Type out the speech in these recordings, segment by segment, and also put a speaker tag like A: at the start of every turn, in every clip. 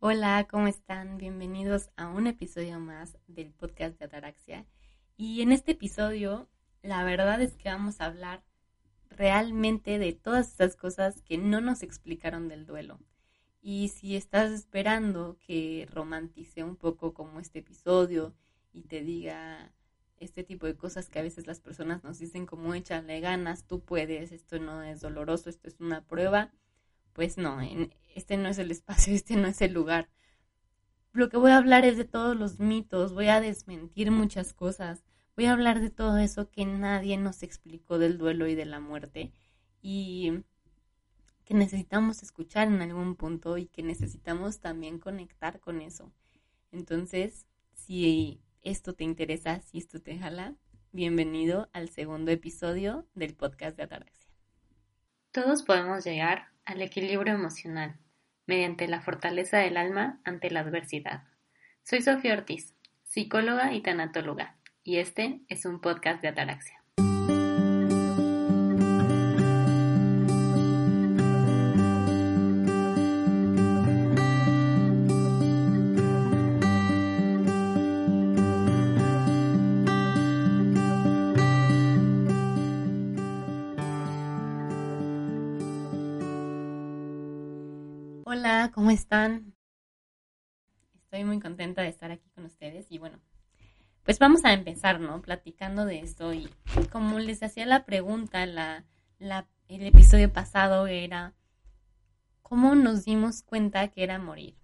A: Hola, ¿cómo están? Bienvenidos a un episodio más del podcast de Ataraxia. Y en este episodio, la verdad es que vamos a hablar realmente de todas estas cosas que no nos explicaron del duelo. Y si estás esperando que romantice un poco como este episodio y te diga este tipo de cosas que a veces las personas nos dicen como échale ganas, tú puedes, esto no es doloroso, esto es una prueba, pues no, este no es el espacio, este no es el lugar. Lo que voy a hablar es de todos los mitos, voy a desmentir muchas cosas, voy a hablar de todo eso que nadie nos explicó del duelo y de la muerte y que necesitamos escuchar en algún punto y que necesitamos también conectar con eso. Entonces, si esto te interesa, si esto te jala, bienvenido al segundo episodio del podcast de Ataraxia. Todos podemos llegar al equilibrio emocional mediante la fortaleza del alma ante la adversidad. Soy Sofía Ortiz, psicóloga y tanatóloga, y este es un podcast de Ataraxia. ¿Cómo están? Estoy muy contenta de estar aquí con ustedes y bueno, pues vamos a empezar, ¿no? Platicando de esto y como les hacía la pregunta, la, el episodio pasado era cómo nos dimos cuenta que era morir.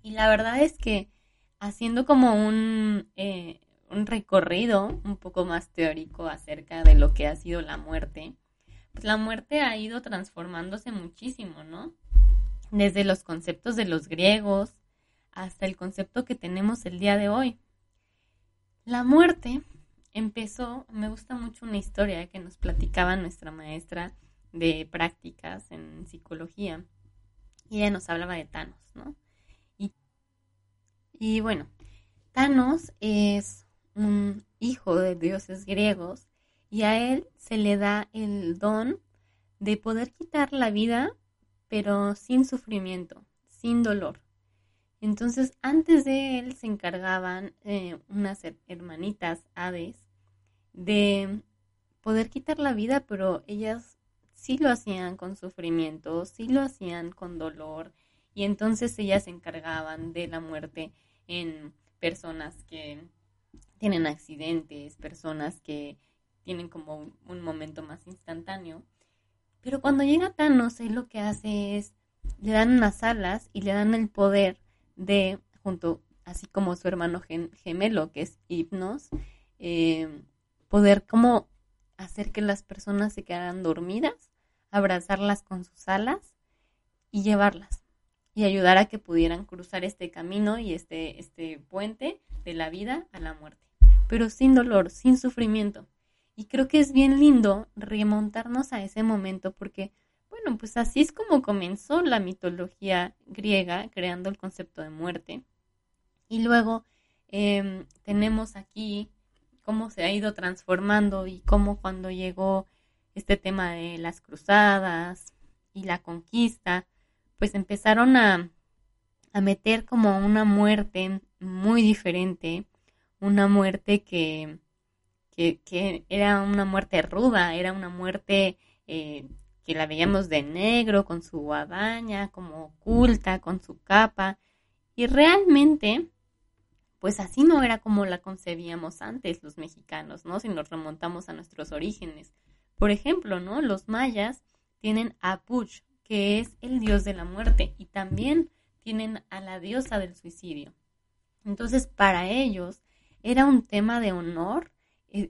A: Y la verdad es que haciendo como un, eh, un recorrido un poco más teórico acerca de lo que ha sido la muerte, pues la muerte ha ido transformándose muchísimo, ¿no? Desde los conceptos de los griegos hasta el concepto que tenemos el día de hoy. La muerte empezó, me gusta mucho una historia que nos platicaba nuestra maestra de prácticas en psicología y ella nos hablaba de Thanos, ¿no? Y, bueno, Thanos es un hijo de dioses griegos y a él se le da el don de poder quitar la vida pero sin sufrimiento, sin dolor. Entonces, antes de él se encargaban eh, unas hermanitas aves de poder quitar la vida, pero ellas sí lo hacían con sufrimiento, sí lo hacían con dolor, y entonces ellas se encargaban de la muerte en personas que tienen accidentes, personas que tienen como un momento más instantáneo. Pero cuando llega Thanos, él lo que hace es, le dan unas alas y le dan el poder de, junto, así como su hermano gemelo, que es Hipnos, eh, poder como hacer que las personas se quedaran dormidas, abrazarlas con sus alas y llevarlas y ayudar a que pudieran cruzar este camino y este, este puente de la vida a la muerte, pero sin dolor, sin sufrimiento. Y creo que es bien lindo remontarnos a ese momento porque, bueno, pues así es como comenzó la mitología griega, creando el concepto de muerte. Y luego em, tenemos aquí cómo se ha ido transformando y cómo cuando llegó este tema de las cruzadas y la conquista, pues empezaron a, a meter como una muerte muy diferente, una muerte que que, era una muerte ruda, era una muerte eh, que la veíamos de negro, con su guadaña, como oculta, con su capa. Y realmente, pues así no era como la concebíamos antes los mexicanos, ¿no? Si nos remontamos a nuestros orígenes. Por ejemplo, ¿no? Los mayas tienen a Puch, que es el dios de la muerte, y también tienen a la diosa del suicidio. Entonces, para ellos era un tema de honor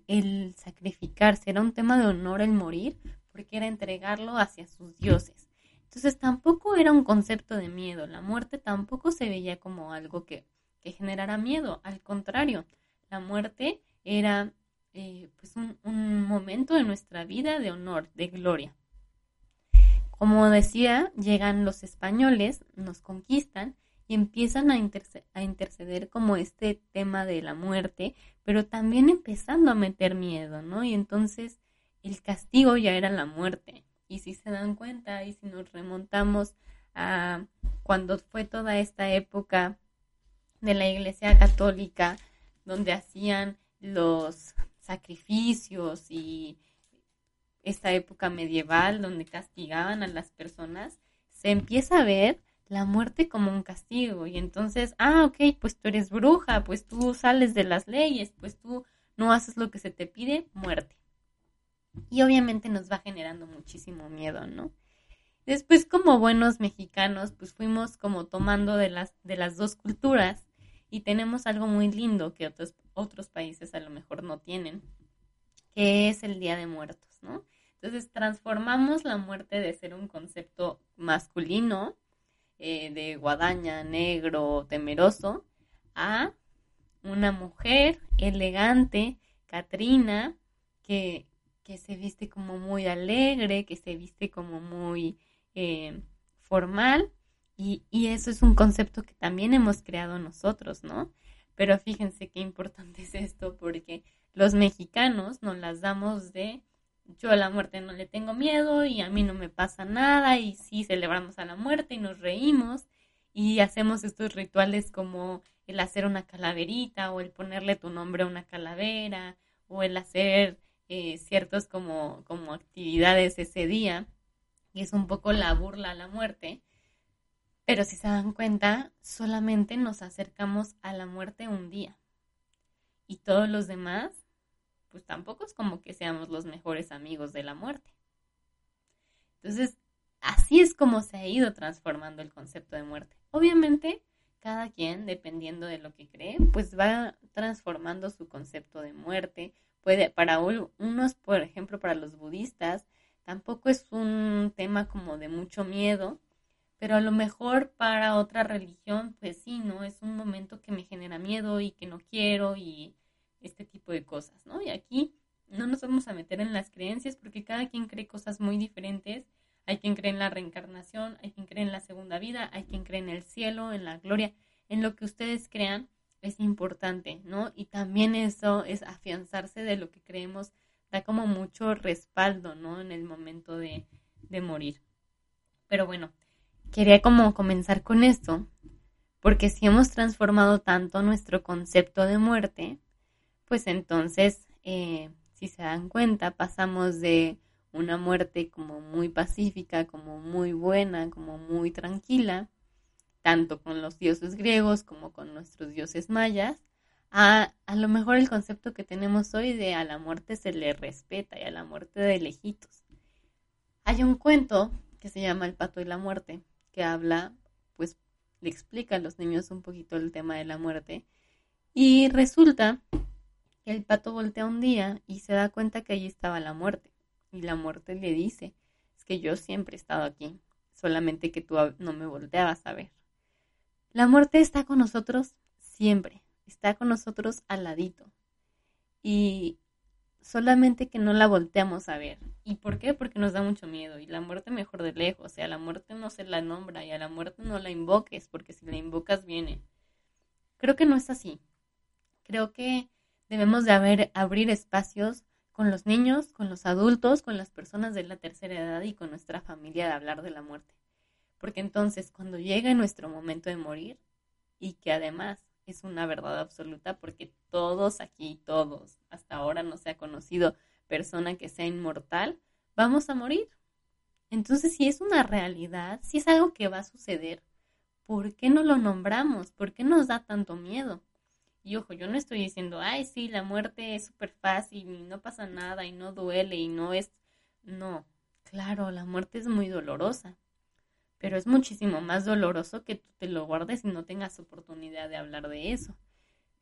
A: el, sacrificarse, era un tema de honor el morir, porque era entregarlo hacia sus dioses. Entonces tampoco era un concepto de miedo, la muerte tampoco se veía como algo que, que generara miedo, al contrario, la muerte era eh, pues un, un momento de nuestra vida de honor, de gloria. Como decía, llegan los españoles, nos conquistan y empiezan a, interceder como este tema de la muerte, pero también empezando a meter miedo, ¿no? Y entonces el castigo ya era la muerte. Y si se dan cuenta y si nos remontamos a cuando fue toda esta época de la Iglesia Católica, donde hacían los sacrificios y esta época medieval donde castigaban a las personas, se empieza a ver la muerte como un castigo. Y entonces, ah, ok, pues tú eres bruja, pues tú sales de las leyes, pues tú no haces lo que se te pide, muerte. Y obviamente nos va generando muchísimo miedo, ¿no? Después, como buenos mexicanos, pues fuimos como tomando de las, de las dos culturas y tenemos algo muy lindo que otros, otros países a lo mejor no tienen, que es el Día de Muertos, ¿no? Entonces transformamos la muerte de ser un concepto masculino, eh, de guadaña, negro, temeroso, a una mujer elegante, Katrina, que, que se viste como muy alegre, que se viste como muy eh, formal y, y, eso es un concepto que también hemos creado nosotros, ¿no? Pero fíjense qué importante es esto porque los mexicanos nos las damos de yo a la muerte no le tengo miedo y a mí no me pasa nada y sí celebramos a la muerte y nos reímos y hacemos estos rituales como el hacer una calaverita o el ponerle tu nombre a una calavera o el hacer eh, ciertos como, como actividades ese día y es un poco la burla a la muerte. Pero si se dan cuenta, solamente nos acercamos a la muerte un día. Y todos los demás, pues tampoco es como que seamos los mejores amigos de la muerte. Entonces, así es como se ha ido transformando el concepto de muerte. Obviamente, cada quien, dependiendo de lo que cree, pues va transformando su concepto de muerte. Puede, para unos, por ejemplo, para los budistas, Tampoco es un tema como de mucho miedo, pero a lo mejor para otra religión, pues sí, ¿no? Es un momento que me genera miedo y que no quiero y este tipo de cosas, ¿no? Y aquí no nos vamos a meter en las creencias porque cada quien cree cosas muy diferentes. Hay quien cree en la reencarnación, hay quien cree en la segunda vida, hay quien cree en el cielo, en la gloria, en lo que ustedes crean es importante, ¿no? Y también eso es afianzarse de lo que creemos da como mucho respaldo, ¿no? En el momento de, de morir. Pero bueno, quería como comenzar con esto, porque si hemos transformado tanto nuestro concepto de muerte, pues entonces, eh, si se dan cuenta, pasamos de una muerte como muy pacífica, como muy buena, como muy tranquila, tanto con los dioses griegos como con nuestros dioses mayas, a, a lo mejor el concepto que tenemos hoy de a la muerte se le respeta y a la muerte de lejitos. Hay un cuento que se llama El pato y la muerte, que habla, pues le explica a los niños un poquito el tema de la muerte. Y resulta el pato voltea un día y se da cuenta que allí estaba la muerte. Y la muerte le dice, es que yo siempre he estado aquí, solamente que tú no me volteabas a ver. La muerte está con nosotros siempre está con nosotros al ladito. Y solamente que no la volteamos a ver. ¿Y por qué? Porque nos da mucho miedo. Y la muerte mejor de lejos. O sea, la muerte no se la nombra y a la muerte no la invoques, porque si la invocas viene. Creo que no es así. Creo que debemos de haber, abrir espacios con los niños, con los adultos, con las personas de la tercera edad y con nuestra familia de hablar de la muerte. Porque entonces cuando llegue nuestro momento de morir y que además es una verdad absoluta porque todos aquí, todos, hasta ahora no se ha conocido persona que sea inmortal, vamos a morir. Entonces, si es una realidad, si es algo que va a suceder, ¿por qué no lo nombramos? ¿Por qué nos da tanto miedo? Y ojo, yo no estoy diciendo, ay, sí, la muerte es súper fácil y no pasa nada y no duele y no es... No, claro, la muerte es muy dolorosa pero es muchísimo más doloroso que tú te lo guardes y no tengas oportunidad de hablar de eso.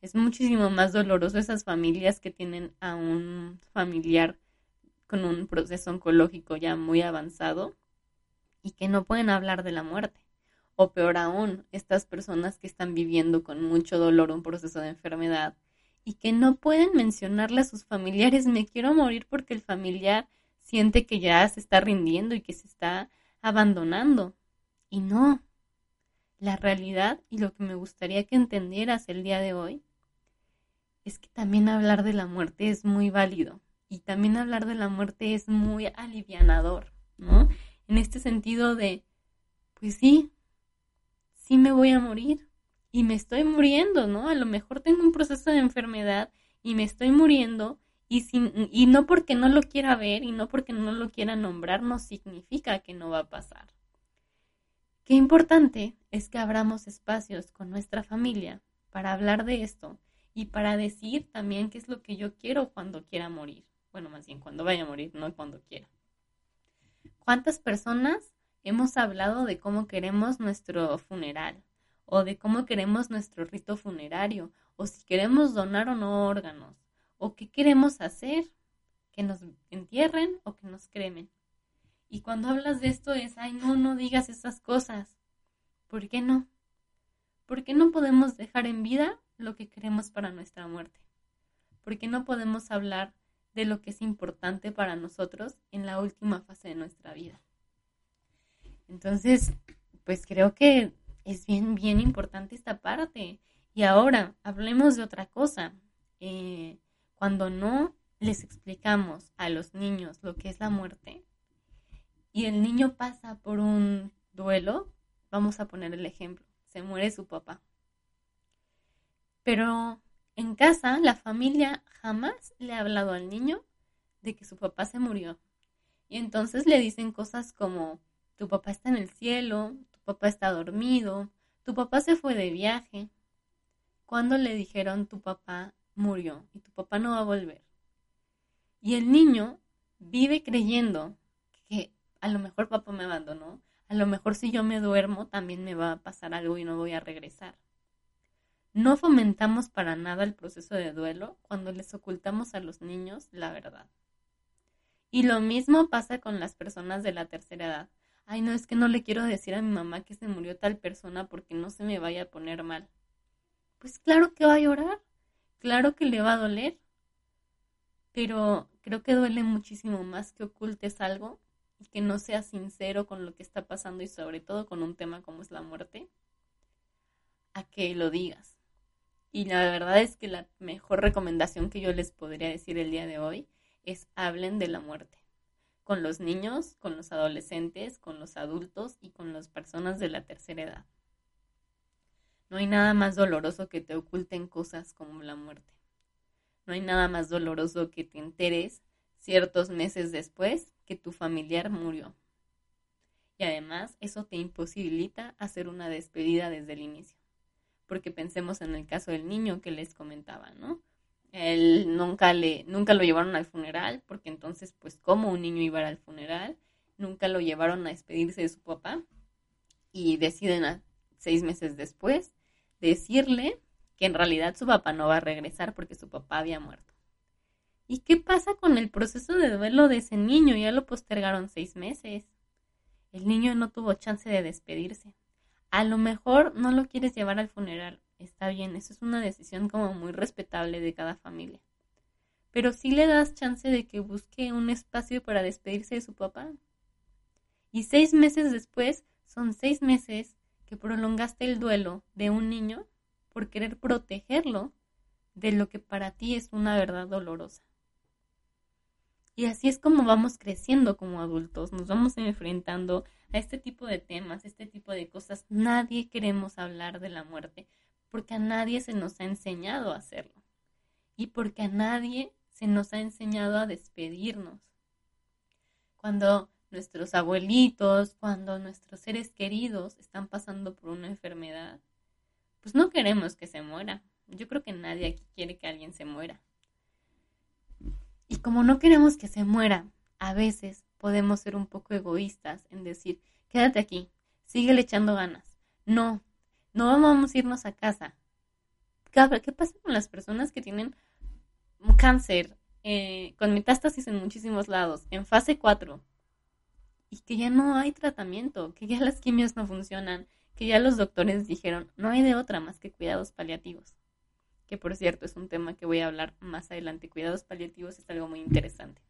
A: Es muchísimo más doloroso esas familias que tienen a un familiar con un proceso oncológico ya muy avanzado y que no pueden hablar de la muerte. O peor aún, estas personas que están viviendo con mucho dolor un proceso de enfermedad y que no pueden mencionarle a sus familiares me quiero morir porque el familiar siente que ya se está rindiendo y que se está abandonando. Y no, la realidad y lo que me gustaría que entendieras el día de hoy es que también hablar de la muerte es muy válido y también hablar de la muerte es muy alivianador, ¿no? En este sentido de pues sí, sí me voy a morir y me estoy muriendo, ¿no? A lo mejor tengo un proceso de enfermedad y me estoy muriendo y, sin, y no porque no lo quiera ver y no porque no lo quiera nombrar no significa que no va a pasar. Qué importante es que abramos espacios con nuestra familia para hablar de esto y para decir también qué es lo que yo quiero cuando quiera morir. Bueno, más bien cuando vaya a morir, no cuando quiera. ¿Cuántas personas hemos hablado de cómo queremos nuestro funeral o de cómo queremos nuestro rito funerario o si queremos donar o no órganos o qué queremos hacer, que nos entierren o que nos cremen? Y cuando hablas de esto es, ay, no, no digas esas cosas. ¿Por qué no? ¿Por qué no podemos dejar en vida lo que queremos para nuestra muerte? ¿Por qué no podemos hablar de lo que es importante para nosotros en la última fase de nuestra vida? Entonces, pues creo que es bien, bien importante esta parte. Y ahora, hablemos de otra cosa. Eh, cuando no les explicamos a los niños lo que es la muerte, y el niño pasa por un duelo, vamos a poner el ejemplo, se muere su papá. Pero en casa la familia jamás le ha hablado al niño de que su papá se murió. Y entonces le dicen cosas como, tu papá está en el cielo, tu papá está dormido, tu papá se fue de viaje. Cuando le dijeron tu papá murió y tu papá no va a volver. Y el niño vive creyendo que a lo mejor papá me abandonó, a lo mejor si yo me duermo también me va a pasar algo y no voy a regresar. No fomentamos para nada el proceso de duelo cuando les ocultamos a los niños la verdad. Y lo mismo pasa con las personas de la tercera edad. Ay, no, es que no le quiero decir a mi mamá que se murió tal persona porque no se me vaya a poner mal. Pues claro que va a llorar, claro que le va a doler, pero creo que duele muchísimo más que ocultes algo y que no seas sincero con lo que está pasando y sobre todo con un tema como es la muerte, a que lo digas. Y la verdad es que la mejor recomendación que yo les podría decir el día de hoy es hablen de la muerte. Con los niños, con los adolescentes, con los adultos y con las personas de la tercera edad. No hay nada más doloroso que te oculten cosas como la muerte. No hay nada más doloroso que te enteres ciertos meses después que tu familiar murió. Y además eso te imposibilita hacer una despedida desde el inicio. Porque pensemos en el caso del niño que les comentaba, ¿no? Él nunca le, nunca lo llevaron al funeral, porque entonces, pues, ¿cómo un niño iba al funeral? Nunca lo llevaron a despedirse de su papá. Y deciden a, seis meses después decirle que en realidad su papá no va a regresar porque su papá había muerto. ¿Y qué pasa con el proceso de duelo de ese niño? Ya lo postergaron seis meses. El niño no tuvo chance de despedirse. A lo mejor no lo quieres llevar al funeral. Está bien, eso es una decisión como muy respetable de cada familia. Pero sí le das chance de que busque un espacio para despedirse de su papá. Y seis meses después son seis meses que prolongaste el duelo de un niño por querer protegerlo de lo que para ti es una verdad dolorosa. Y así es como vamos creciendo como adultos, nos vamos enfrentando a este tipo de temas, este tipo de cosas. Nadie queremos hablar de la muerte porque a nadie se nos ha enseñado a hacerlo y porque a nadie se nos ha enseñado a despedirnos. Cuando nuestros abuelitos, cuando nuestros seres queridos están pasando por una enfermedad, pues no queremos que se muera. Yo creo que nadie aquí quiere que alguien se muera. Y como no queremos que se muera, a veces podemos ser un poco egoístas en decir, quédate aquí, sigue echando ganas. No, no vamos a irnos a casa. ¿Qué pasa con las personas que tienen cáncer eh, con metástasis en muchísimos lados, en fase 4, y que ya no hay tratamiento, que ya las quimios no funcionan, que ya los doctores dijeron, no hay de otra más que cuidados paliativos? que por cierto es un tema que voy a hablar más adelante. Cuidados paliativos es algo muy interesante.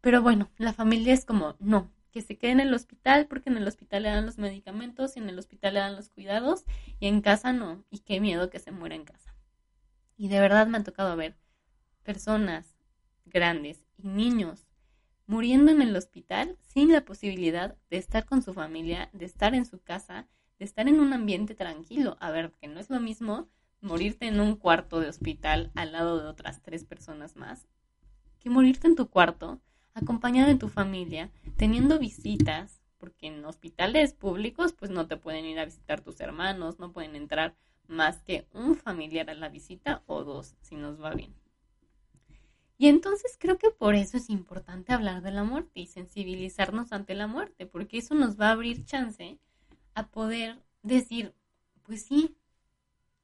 A: Pero bueno, la familia es como, no, que se quede en el hospital porque en el hospital le dan los medicamentos y en el hospital le dan los cuidados y en casa no. Y qué miedo que se muera en casa. Y de verdad me ha tocado ver personas grandes y niños muriendo en el hospital sin la posibilidad de estar con su familia, de estar en su casa, de estar en un ambiente tranquilo. A ver, que no es lo mismo morirte en un cuarto de hospital al lado de otras tres personas más que morirte en tu cuarto, acompañado de tu familia, teniendo visitas, porque en hospitales públicos pues no te pueden ir a visitar tus hermanos, no pueden entrar más que un familiar a la visita o dos, si nos va bien. Y entonces creo que por eso es importante hablar de la muerte y sensibilizarnos ante la muerte, porque eso nos va a abrir chance a poder decir, pues sí,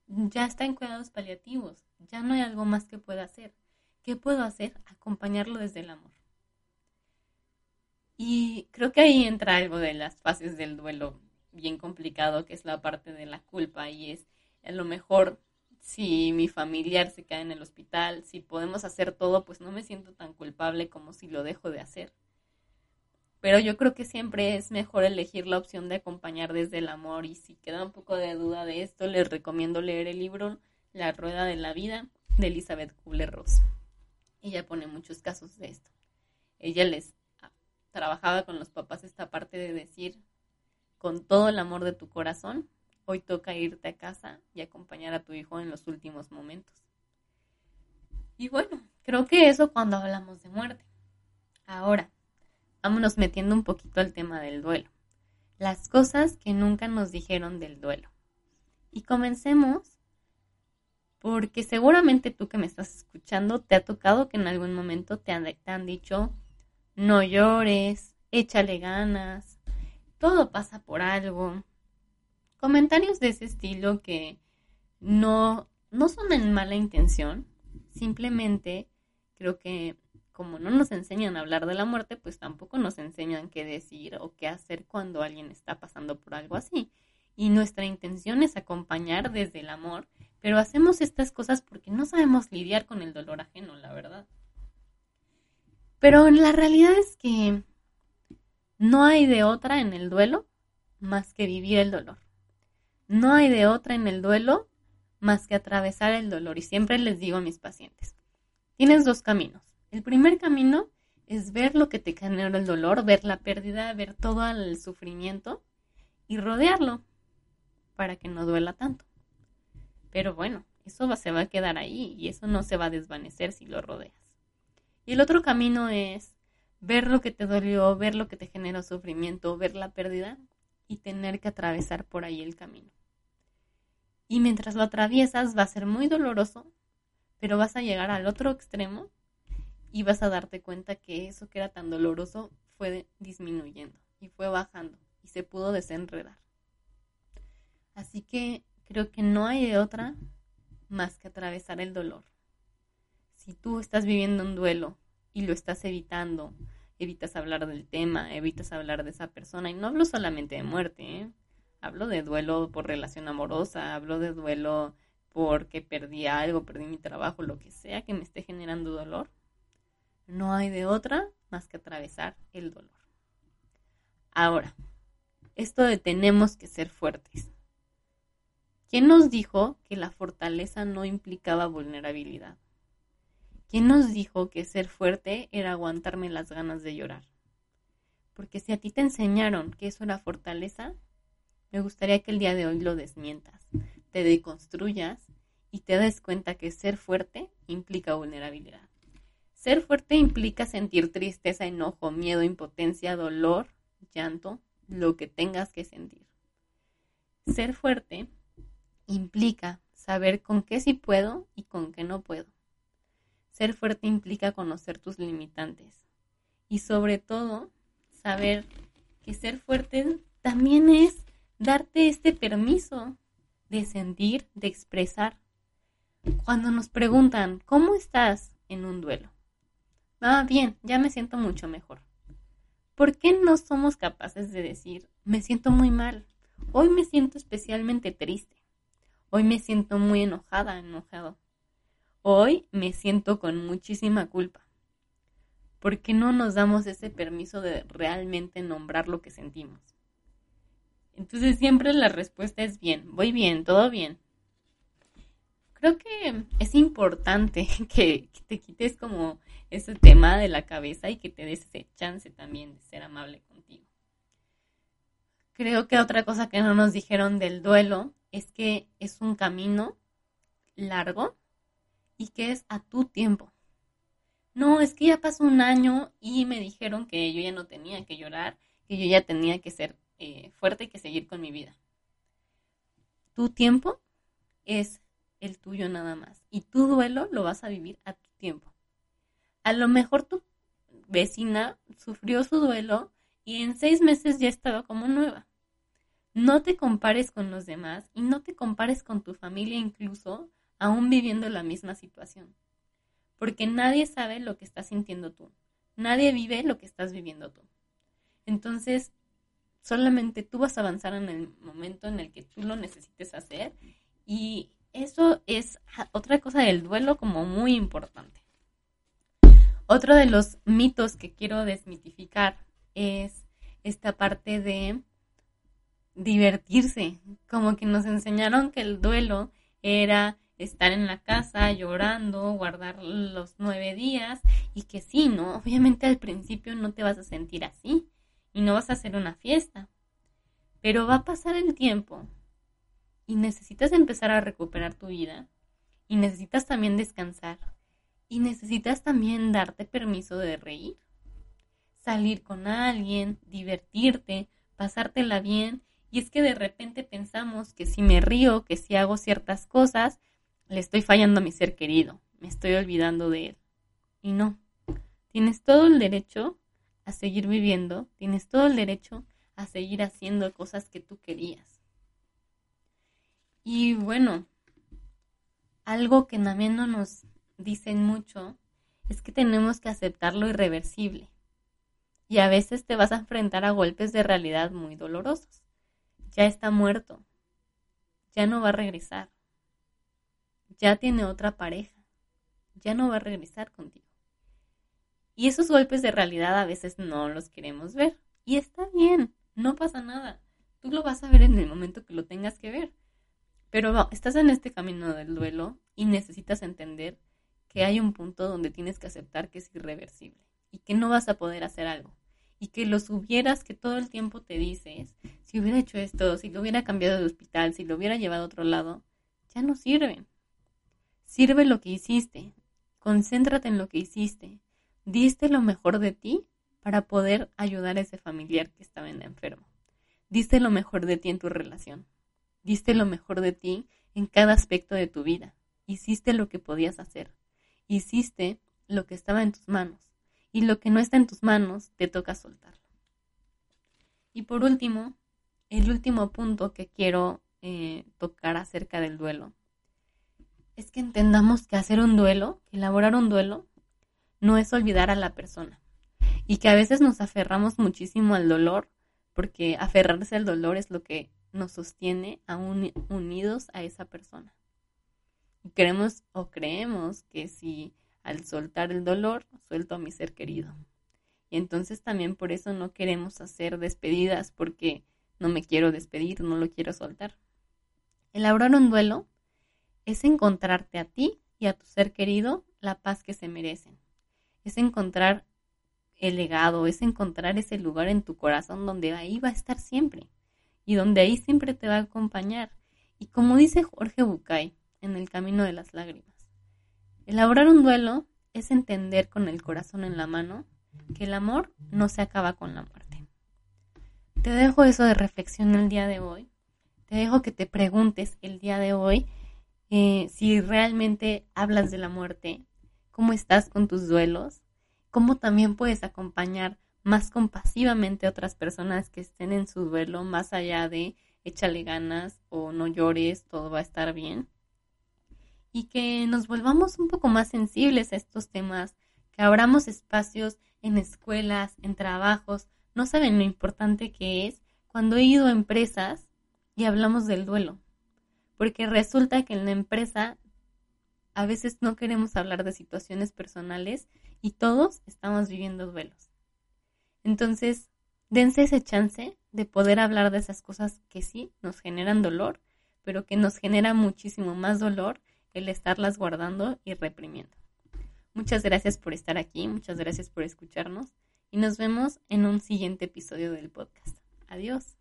A: ya está en cuidados paliativos, ya no hay algo más que pueda hacer. ¿Qué puedo hacer? Acompañarlo desde el amor. Y creo que ahí entra algo de las fases del duelo bien complicado, que es la parte de la culpa y es a lo mejor si mi familiar se queda en el hospital, si podemos hacer todo, pues no me siento tan culpable como si lo dejo de hacer. Pero yo creo que siempre es mejor elegir la opción de acompañar desde el amor y si queda un poco de duda de esto, les recomiendo leer el libro La Rueda de la Vida de Elizabeth Kubler-Ross. Ella pone muchos casos de esto. Ella les trabajaba con los papás esta parte de decir, con todo el amor de tu corazón, Hoy toca irte a casa y acompañar a tu hijo en los últimos momentos. Y bueno, creo que eso cuando hablamos de muerte. Ahora, vámonos metiendo un poquito al tema del duelo. Las cosas que nunca nos dijeron del duelo. Y comencemos porque seguramente tú que me estás escuchando te ha tocado que en algún momento te han, te han dicho no llores, échale ganas, todo pasa por algo, comentarios de ese estilo que no, no son en mala intención, simplemente creo que como no nos enseñan a hablar de la muerte, pues tampoco nos enseñan qué decir o qué hacer cuando alguien está pasando por algo así. Y nuestra intención es acompañar desde el amor, pero hacemos estas cosas porque no sabemos lidiar con el dolor ajeno, la verdad. Pero la realidad es que no hay de otra en el duelo más que vivir el dolor. No hay de otra en el duelo más que atravesar el dolor. Y siempre les digo a mis pacientes, tienes dos caminos. El primer camino es ver lo que te genera el dolor, ver la pérdida, ver todo el sufrimiento y rodearlo para que no duela tanto. Pero bueno, eso se va a quedar ahí y eso no se va a desvanecer si lo rodeas. Y el otro camino es ver lo que te dolió, ver lo que te generó sufrimiento, ver la pérdida y tener que atravesar por ahí el camino. Y mientras lo atraviesas va a ser muy doloroso, pero vas a llegar al otro extremo y vas a darte cuenta que eso que era tan doloroso fue disminuyendo y fue bajando y se pudo desenredar. Así que creo que no hay otra más que atravesar el dolor. Si tú estás viviendo un duelo y lo estás evitando, evitas hablar del tema, evitas hablar de esa persona, y no hablo solamente de muerte, ¿eh? Hablo de duelo por relación amorosa, hablo de duelo porque perdí algo, perdí mi trabajo, lo que sea que me esté generando dolor. No hay de otra más que atravesar el dolor. Ahora, esto de tenemos que ser fuertes. ¿Quién nos dijo que la fortaleza no implicaba vulnerabilidad? ¿Quién nos dijo que ser fuerte era aguantarme las ganas de llorar? Porque si a ti te enseñaron que eso era fortaleza, me gustaría que el día de hoy lo desmientas, te deconstruyas y te des cuenta que ser fuerte implica vulnerabilidad. Ser fuerte implica sentir tristeza, enojo, miedo, impotencia, dolor, llanto, lo que tengas que sentir. Ser fuerte implica saber con qué sí puedo y con qué no puedo. Ser fuerte implica conocer tus limitantes y sobre todo saber que ser fuerte también es darte este permiso de sentir, de expresar. Cuando nos preguntan, ¿cómo estás en un duelo? Ah, bien, ya me siento mucho mejor. ¿Por qué no somos capaces de decir, me siento muy mal? Hoy me siento especialmente triste. Hoy me siento muy enojada, enojado. Hoy me siento con muchísima culpa. ¿Por qué no nos damos ese permiso de realmente nombrar lo que sentimos? Entonces siempre la respuesta es bien, voy bien, todo bien. Creo que es importante que, te quites como ese tema de la cabeza y que te des ese chance también de ser amable contigo. Creo que otra cosa que no nos dijeron del duelo es que es un camino largo y que es a tu tiempo. No, es que ya pasó un año y me dijeron que yo ya no tenía que llorar, que yo ya tenía que ser eh, fuerte y que seguir con mi vida. Tu tiempo es el tuyo nada más y tu duelo lo vas a vivir a tu tiempo. A lo mejor tu vecina sufrió su duelo y en seis meses ya estaba como nueva. No te compares con los demás y no te compares con tu familia incluso aún viviendo la misma situación. Porque nadie sabe lo que estás sintiendo tú. Nadie vive lo que estás viviendo tú. Entonces, solamente tú vas a avanzar en el momento en el que tú lo necesites hacer. Y eso es otra cosa del duelo como muy importante. Otro de los mitos que quiero desmitificar es esta parte de divertirse. Como que nos enseñaron que el duelo era estar en la casa llorando, guardar los nueve días y que sí, ¿no? Obviamente al principio no te vas a sentir así y no vas a hacer una fiesta, pero va a pasar el tiempo y necesitas empezar a recuperar tu vida y necesitas también descansar y necesitas también darte permiso de reír, salir con alguien, divertirte, pasártela bien y es que de repente pensamos que si me río, que si hago ciertas cosas, le estoy fallando a mi ser querido, me estoy olvidando de él. Y no, tienes todo el derecho a seguir viviendo, tienes todo el derecho a seguir haciendo cosas que tú querías. Y bueno, algo que también no nos dicen mucho es que tenemos que aceptar lo irreversible. Y a veces te vas a enfrentar a golpes de realidad muy dolorosos. Ya está muerto. Ya no va a regresar ya tiene otra pareja, ya no va a regresar contigo. Y esos golpes de realidad a veces no los queremos ver. Y está bien, no pasa nada. Tú lo vas a ver en el momento que lo tengas que ver. Pero estás en este camino del duelo y necesitas entender que hay un punto donde tienes que aceptar que es irreversible y que no vas a poder hacer algo. Y que los hubieras que todo el tiempo te dices, si hubiera hecho esto, si lo hubiera cambiado de hospital, si lo hubiera llevado a otro lado, ya no sirven. Sirve lo que hiciste, concéntrate en lo que hiciste, diste lo mejor de ti para poder ayudar a ese familiar que estaba en enfermo. Diste lo mejor de ti en tu relación, diste lo mejor de ti en cada aspecto de tu vida, hiciste lo que podías hacer, hiciste lo que estaba en tus manos y lo que no está en tus manos te toca soltarlo. Y por último, el último punto que quiero eh, tocar acerca del duelo es que entendamos que hacer un duelo, elaborar un duelo, no es olvidar a la persona. Y que a veces nos aferramos muchísimo al dolor, porque aferrarse al dolor es lo que nos sostiene aún unidos a esa persona. Y queremos o creemos que si al soltar el dolor, suelto a mi ser querido. Y entonces también por eso no queremos hacer despedidas, porque no me quiero despedir, no lo quiero soltar. Elaborar un duelo es encontrarte a ti y a tu ser querido la paz que se merecen. Es encontrar el legado, es encontrar ese lugar en tu corazón donde ahí va a estar siempre y donde ahí siempre te va a acompañar. Y como dice Jorge Bucay en El Camino de las Lágrimas, elaborar un duelo es entender con el corazón en la mano que el amor no se acaba con la muerte. Te dejo eso de reflexión el día de hoy. Te dejo que te preguntes el día de hoy eh, si realmente hablas de la muerte, cómo estás con tus duelos, cómo también puedes acompañar más compasivamente a otras personas que estén en su duelo, más allá de échale ganas o no llores, todo va a estar bien. Y que nos volvamos un poco más sensibles a estos temas, que abramos espacios en escuelas, en trabajos. No saben lo importante que es cuando he ido a empresas y hablamos del duelo porque resulta que en la empresa a veces no queremos hablar de situaciones personales y todos estamos viviendo duelos. Entonces, dense ese chance de poder hablar de esas cosas que sí nos generan dolor, pero que nos genera muchísimo más dolor el estarlas guardando y reprimiendo. Muchas gracias por estar aquí, muchas gracias por escucharnos y nos vemos en un siguiente episodio del podcast. Adiós.